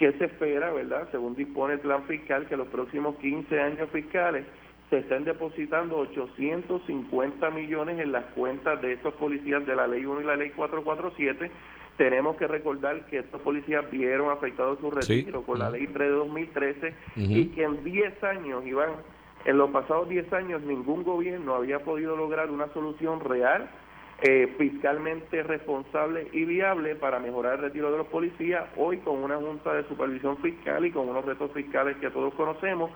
que se espera, ¿verdad? Según dispone el plan fiscal, que los próximos 15 años fiscales se estén depositando 850 millones en las cuentas de estos policías de la Ley 1 y la Ley 447. Tenemos que recordar que estos policías vieron afectado su Sí. retiro con la. Ley 3 de 2013 Ujú. y que en 10 años, Iván, en los pasados 10 años ningún gobierno había podido lograr una solución real eh, fiscalmente responsable y viable para mejorar el retiro de los policías. Hoy con una junta de supervisión fiscal y con unos retos fiscales que todos conocemos,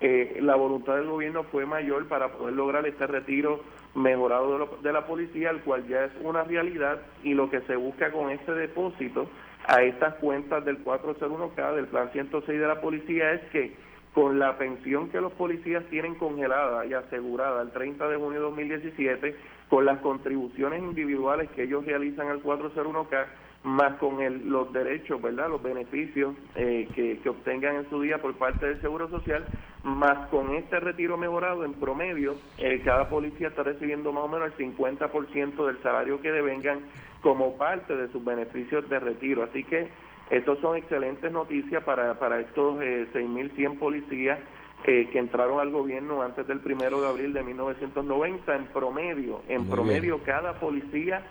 eh, la voluntad del gobierno fue mayor para poder lograr este retiro mejorado de, lo- de la policía, el cual ya es una realidad y lo que se busca con este depósito a estas cuentas del 401K, del plan 106 de la policía, es que con la pensión que los policías tienen congelada y asegurada el 30 de junio de 2017, con las contribuciones individuales que ellos realizan al 401K, más con el, los derechos, ¿verdad? Los beneficios eh, que, obtengan en su día por parte del Seguro Social, más con este retiro mejorado en promedio, eh, cada policía está recibiendo más o menos el 50% del salario que devengan como parte de sus beneficios de retiro. Así que estos son excelentes noticias para, para estos eh, 6.100 policías eh, que entraron al gobierno antes del primero de abril de 1990. En promedio, en Muy promedio cada policía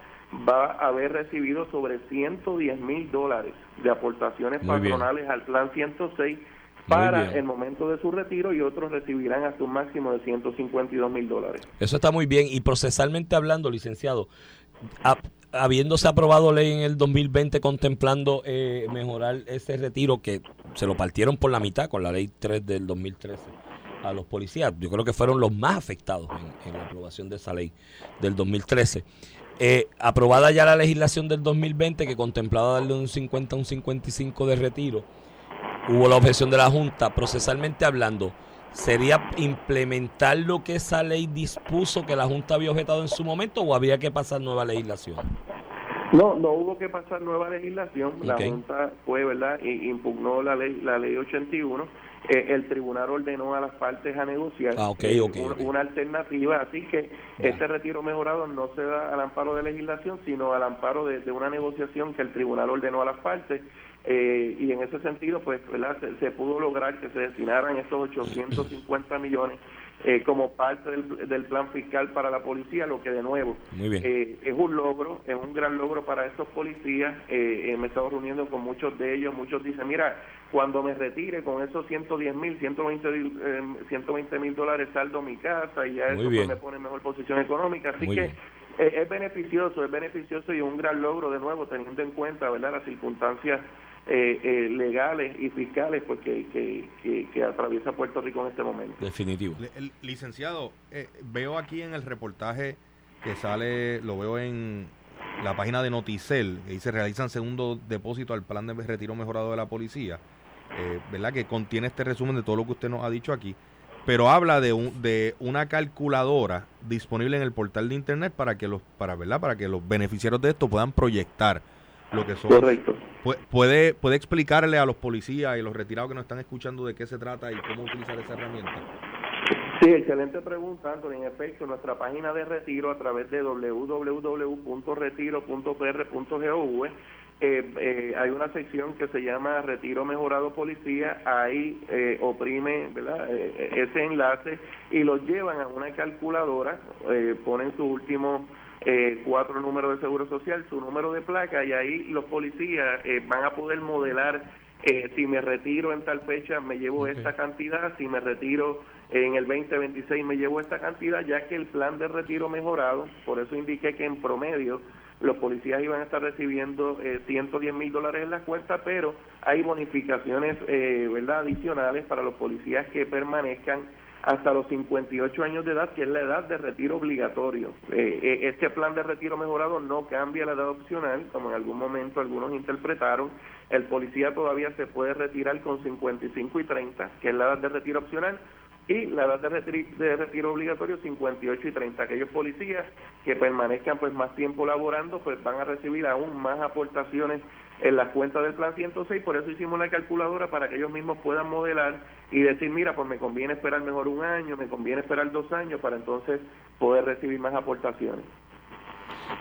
va a haber recibido sobre 110 mil dólares de aportaciones Muy bien. patronales al plan 106 para el momento de su retiro y otros recibirán hasta un máximo de 152 mil dólares. Eso está muy bien. Y procesalmente hablando, licenciado, habiéndose aprobado ley en el 2020 contemplando eh, mejorar ese retiro que se lo partieron por la mitad con la ley 3 del 2013 a los policías, yo creo que fueron los más afectados en, la aprobación de esa ley del 2013. Eh, aprobada ya la legislación del 2020 que contemplaba darle un 50 a un 55 de retiro, hubo la objeción de la Junta, procesalmente hablando, ¿sería implementar lo que esa ley dispuso que la Junta había objetado en su momento o habría que pasar nueva legislación? No, no hubo que pasar nueva legislación. La. Junta fue, ¿verdad? I- impugnó la ley, la ley 81. Eh, el tribunal ordenó a las partes a negociar Ah, eh, una alternativa. Así que Ya. este retiro mejorado no se da al amparo de legislación, sino al amparo de, de una negociación que el tribunal ordenó a las partes. Eh, y en ese sentido, pues, ¿verdad? Se, se pudo lograr que se destinaran estos 850 millones eh, como parte del, del plan fiscal para la policía, lo que de nuevo eh, es un logro, es un gran logro para estos policías. Eh, eh, me he estado reuniendo con muchos de ellos. Muchos dicen, mira, cuando me retire con esos 110 mil, 120 mil dólares saldo mi casa y ya eso pues, me pone en mejor posición económica. Así Muy que bien. eh, es beneficioso, es beneficioso y un gran logro de nuevo teniendo en cuenta verdad las circunstancias eh, eh, legales y fiscales pues que, que, que, que atraviesa Puerto Rico en este momento. Definitivo. Le- el- licenciado, eh, veo aquí en el reportaje que sale, lo veo en la página de Noticel, que dice realizan segundo depósito al plan de retiro mejorado de la policía, eh, ¿verdad? Que contiene este resumen de todo lo que usted nos ha dicho aquí, pero habla de, un, de una calculadora disponible en el portal de internet para que los, para, ¿verdad? Para que los beneficiarios de esto puedan proyectar lo que son. Correcto. Pu- ¿Puede, puede explicarle a los policías y los retirados que nos están escuchando de qué se trata y cómo utilizar esa herramienta? Sí, excelente pregunta, Anthony. En efecto, nuestra página de retiro a través de www.retiro.pr.gov eh, eh, hay una sección que se llama Retiro Mejorado Policía. Ahí eh, oprime ¿verdad? Eh, ese enlace y los llevan a una calculadora, eh, ponen su último eh, cuatro números de seguro social, su número de placa y ahí los policías eh, van a poder modelar eh, si me retiro en tal fecha me llevo esta cantidad, si me retiro en el 2026 me llevo esta cantidad, ya que el plan de retiro mejorado, por eso indiqué que en promedio los policías iban a estar recibiendo eh, 110 mil dólares en la cuenta, pero hay bonificaciones eh, verdad adicionales para los policías que permanezcan hasta los 58 años de edad, que es la edad de retiro obligatorio. Eh, eh, este plan de retiro mejorado no cambia la edad opcional, como en algún momento algunos interpretaron. El policía todavía se puede retirar con 55 y 30, que es la edad de retiro opcional, y la edad de retiro, de retiro obligatorio 58 y 30. Aquellos policías que permanezcan pues más tiempo laborando pues van a recibir aún más aportaciones en las cuentas del plan 106, por eso hicimos la calculadora para que ellos mismos puedan modelar y decir, mira, pues me conviene esperar mejor un año, me conviene esperar dos años para entonces poder recibir más aportaciones.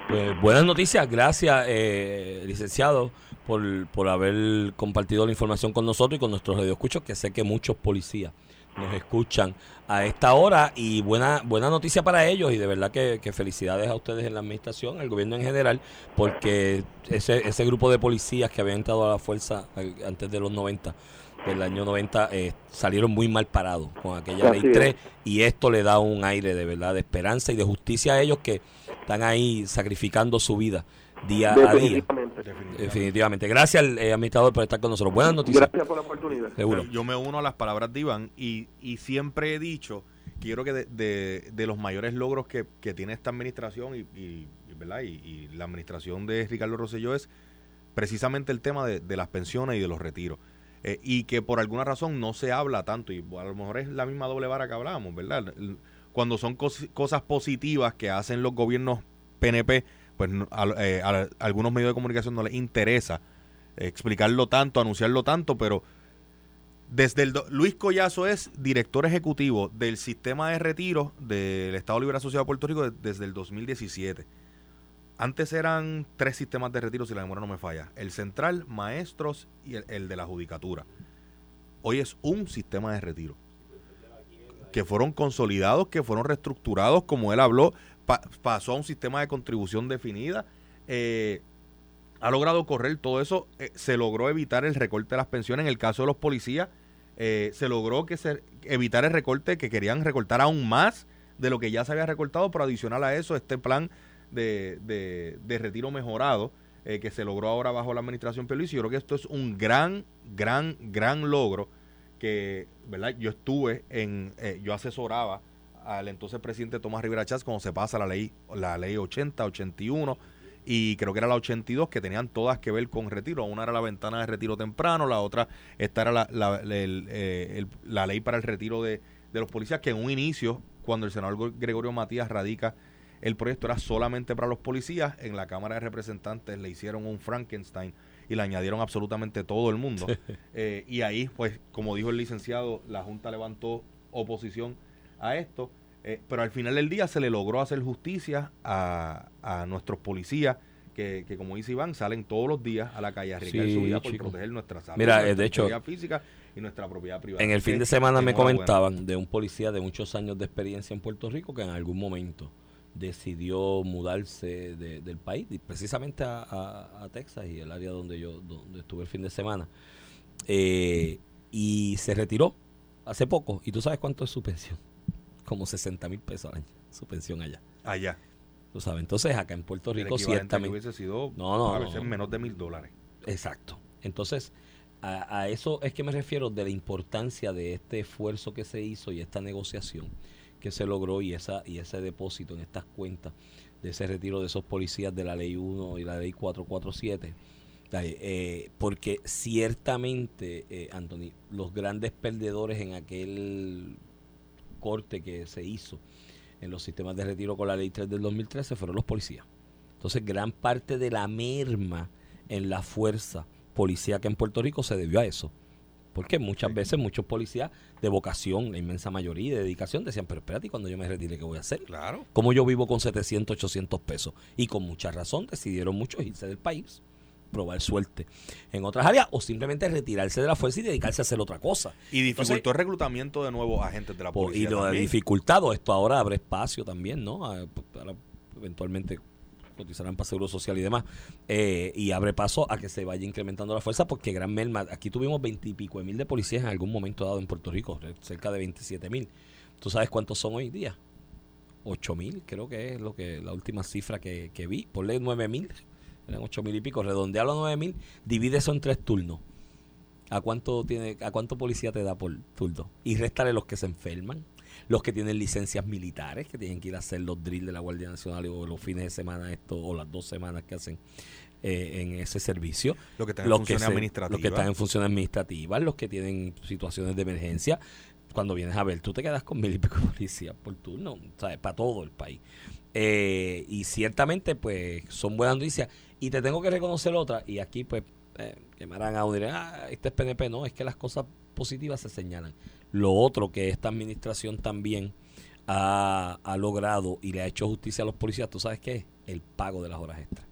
Pues buenas noticias, gracias eh, licenciado por, por haber compartido la información con nosotros y con nuestros radioescuchos, que sé que muchos policías nos escuchan a esta hora y buena buena noticia para ellos y de verdad que, que felicidades a ustedes en la administración, al gobierno en general, porque ese, ese grupo de policías que habían entrado a la fuerza antes de los 90, del año 90, eh, salieron muy mal parados con aquella Así ley es. 3 y esto le da un aire de verdad de esperanza y de justicia a ellos que están ahí sacrificando su vida día a día. Definitivamente. Definitivamente. Gracias, eh, administrador, por estar con nosotros. Buenas noticias. Gracias por la oportunidad. Seguro. Yo me uno a las palabras de Iván y, y siempre he dicho que yo creo que de, de- de los mayores logros que, que tiene esta administración y, y- y, ¿verdad? Y, y la administración de Ricardo Rosselló es precisamente el tema de, de las pensiones y de los retiros. Eh, y que por alguna razón no se habla tanto y a lo mejor es la misma doble vara que hablábamos, ¿verdad? Cuando son cos- cosas positivas que hacen los gobiernos PNP, pues a, eh, a algunos medios de comunicación no les interesa explicarlo tanto, anunciarlo tanto, pero desde el Luis Collazo es director ejecutivo del sistema de retiro del Estado Libre Asociado de Puerto Rico de- desde el 2017. Antes eran tres sistemas de retiro, si la memoria no me falla. El central, maestros y el de la judicatura. Hoy es un sistema de retiro. Que fueron consolidados, que fueron reestructurados, como él habló, pa- pasó a un sistema de contribución definida. eh, ha logrado correr todo eso. eh, se logró evitar el recorte de las pensiones. En el caso de los policías, eh, se logró que se evitar el recorte, que querían recortar aún más de lo que ya se había recortado, pero adicional a eso, este plan de, de, de retiro mejorado que se logró ahora bajo la administración Peluís. Yo creo que esto es un gran, gran, gran logro que, ¿verdad? Yo estuve en, yo asesoraba al entonces presidente Tomás Rivera Chávez cuando se pasa la ley, la ley 80, 81 y creo que era la 82 que tenían todas que ver con retiro. Una era la ventana de retiro temprano, la otra, esta era la, la, el, el, la ley para el retiro de, de los policías, que en un inicio, cuando el senador Gregorio Matías radica el proyecto era solamente para los policías. En la Cámara de Representantes le hicieron un Frankenstein y le añadieron absolutamente todo el mundo. eh, y ahí, pues, como dijo el licenciado, la Junta levantó oposición a esto. Eh, pero al final del día se le logró hacer justicia a, a nuestros policías. Que, que, como dice Iván, salen todos los días a la calle a arriesgar Sí, su vida por chico. proteger nuestra salud, Mira, eh, nuestra de hecho, física y nuestra propiedad privada. En el fin de semana me comentaban de un policía de muchos años de experiencia en Puerto Rico que en algún momento decidió mudarse de- del país, precisamente a, a- a Texas y el área donde yo donde estuve el fin de semana. Eh, y se retiró hace poco. ¿Y tú sabes cuánto es su pensión? Como 60 mil pesos al año, su pensión allá. Allá. Tú sabes, entonces acá en Puerto Rico ciertamente... hubiese sido No, no, a veces no. menos de mil dólares. Exacto. Entonces, a, a eso es que me refiero de la importancia de este esfuerzo que se hizo y esta negociación que se logró y esa y ese depósito en estas cuentas de ese retiro de esos policías de la ley 1 y la ley 447. Ay, eh, porque ciertamente, eh, Anthony, los grandes perdedores en aquel corte que se hizo en los sistemas de retiro con la ley 3 del 2013 fueron los policías. Entonces, gran parte de la merma en la fuerza policíaca en Puerto Rico se debió a eso. Porque muchas Sí. veces muchos policías de vocación, la inmensa mayoría, de dedicación, decían, pero espérate, ¿y cuando yo me retire, ¿qué voy a hacer? Claro. Como yo vivo con 700, 800 pesos. Y con mucha razón decidieron muchos irse del país, probar suerte en otras áreas o simplemente retirarse de la fuerza y dedicarse a hacer otra cosa. Y dificultó Entonces- el reclutamiento de nuevos agentes de la Po- policía. y lo ha dificultado. Esto ahora abre espacio también, ¿no? A- Ahora eventualmente cotizarán para seguro social y demás. Eh, y abre paso a que se vaya incrementando la fuerza porque gran merma. Aquí tuvimos veintipico de mil de policías en algún momento dado en Puerto Rico, re- cerca de 27 mil. ¿Tú sabes cuántos son hoy día? 8 mil, creo que es lo que la última cifra que, que vi. Ponle 9 mil, eran 8 mil y pico. Redondealo a 9 mil, divide eso en tres turnos. ¿A cuánto tiene, a cuánto policía te da por turno? Y réstale los que se enferman, los que tienen licencias militares, que tienen que ir a hacer los drills de la Guardia Nacional o los fines de semana esto, o las dos semanas que hacen eh, en ese servicio. Lo que está en Los funciones se- administrativas. los que están en funciones administrativas, los que tienen situaciones de emergencia. Cuando vienes a ver, tú te quedas con mil y pico policías por turno, ¿sabes? Para todo el país. Eh, y ciertamente, pues, son buenas noticias. Y te tengo que reconocer otra, y aquí, pues, eh, que me harán a dirán, ah, este es PNP. No, es que las cosas positivas se señalan. Lo otro que esta administración también ha, ha logrado y le ha hecho justicia a los policías, ¿tú sabes qué? El pago de las horas extras.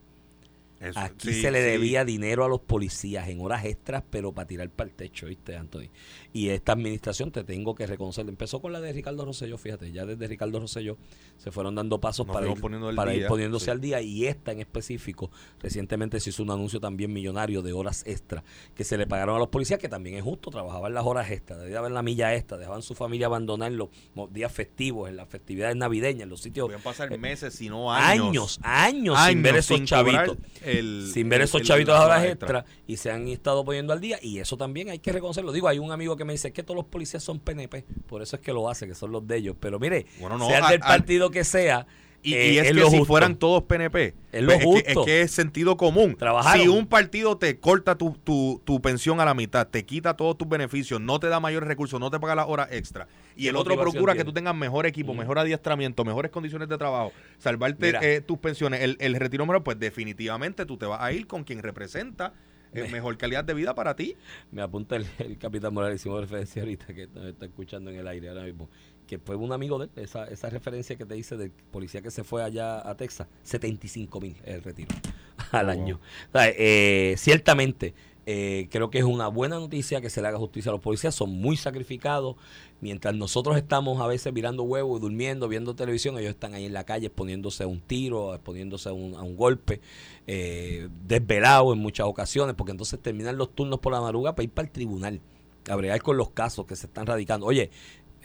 Eso, Aquí sí, se le sí. debía dinero a los policías en horas extras, pero para tirar para el techo, ¿viste, Anthony? Y esta administración, te tengo que reconocer, empezó con la de Ricardo Rosselló, fíjate, ya desde Ricardo Rosselló se fueron dando pasos Nos para, ir, poniéndose sí. al día y esta en específico, recientemente se hizo un anuncio también millonario de horas extra que se le pagaron a los policías, que también es justo, trabajaban las horas extras, debían haber la milla extra, dejaban su familia abandonar los días festivos, en las festividades navideñas, en los sitios Podían pasar eh, meses, si no años. años, años, sin ver esos sin cobrar chavitos el- sin ver el- esos chavitos a horas extra y se han estado poniendo al día y eso también hay que reconocerlo. Digo, hay un amigo que me dice "Es que todos los policías son PNP, por eso es que lo hace, que son los de ellos. Pero mire, Bueno, no, sea del partido que sea, Y, eh, y es, que lo si justo. fueran todos PNP, Es lo pues, es, que, justo. es que es sentido común. Trabajaron. Si un partido te corta tu, tu, tu pensión a la mitad, te quita todos tus beneficios, no te da mayores recursos, no te paga las horas extra, y ¿Qué el otro procura que tú tengas mejor equipo, Mm. mejor adiestramiento, mejores condiciones de trabajo, salvarte eh, tus pensiones, el, el retiro menor, pues definitivamente tú te vas a ir con quien representa eh, Me- mejor calidad de vida para ti. me apunta el, el capitán Morales, hicimos referencia ahorita que nos está escuchando en el aire ahora mismo, que fue un amigo de él, esa, esa referencia que te dice del policía que se fue allá a Texas, 75 mil el retiro al Oh, año. O sea, eh, ciertamente, eh, creo que es una buena noticia que se le haga justicia a los policías, son muy sacrificados, mientras nosotros estamos a veces mirando huevos y durmiendo, viendo televisión, ellos están ahí en la calle exponiéndose a un tiro, exponiéndose a un, a un golpe, eh, desvelados en muchas ocasiones, porque entonces terminan los turnos por la madrugada para ir para el tribunal a bregar con los casos que se están radicando. Oye,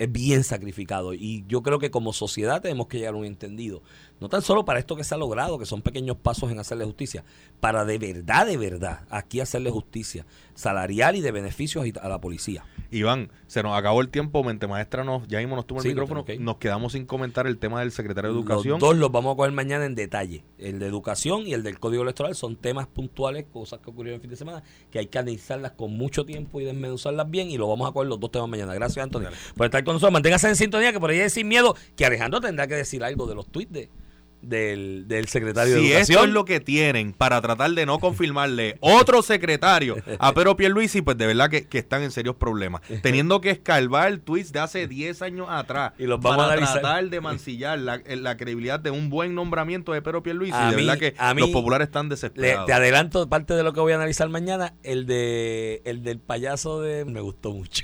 es bien sacrificado y yo creo que como sociedad tenemos que llegar a un entendido. No tan solo para esto que se ha logrado, que son pequeños pasos en hacerle justicia, para de verdad, de verdad, aquí hacerle justicia salarial y de beneficios a la policía. Iván, se nos acabó el tiempo, mente maestra, nos, ya mismo nos tuvo el Sí, micrófono, ok. nos quedamos sin comentar el tema del secretario de Educación. Los dos los vamos a coger mañana en detalle. El de educación y el del código electoral son temas puntuales, cosas que ocurrieron el fin de semana, que hay que analizarlas con mucho tiempo y desmenuzarlas bien y lo vamos a coger los dos temas mañana. Gracias, Antonio, por estar con nosotros. Manténgase en sintonía, que por ahí es sin miedo, que Alejandro tendrá que decir algo de los tweets de, del, del secretario de Si Educación. esto es lo que tienen para tratar de no confirmarle otro secretario a Pedro Pierluisi, pues de verdad que, que están en serios problemas. Teniendo que escarbar tweets de hace 10 años atrás Y los vamos para a analizar. tratar de mancillar la, la credibilidad de un buen nombramiento de Pedro Pierluisi. A de mí- verdad que a mí- los populares están Le- desesperados. te adelanto parte de lo que voy a analizar mañana, el de el del payaso de me gustó mucho.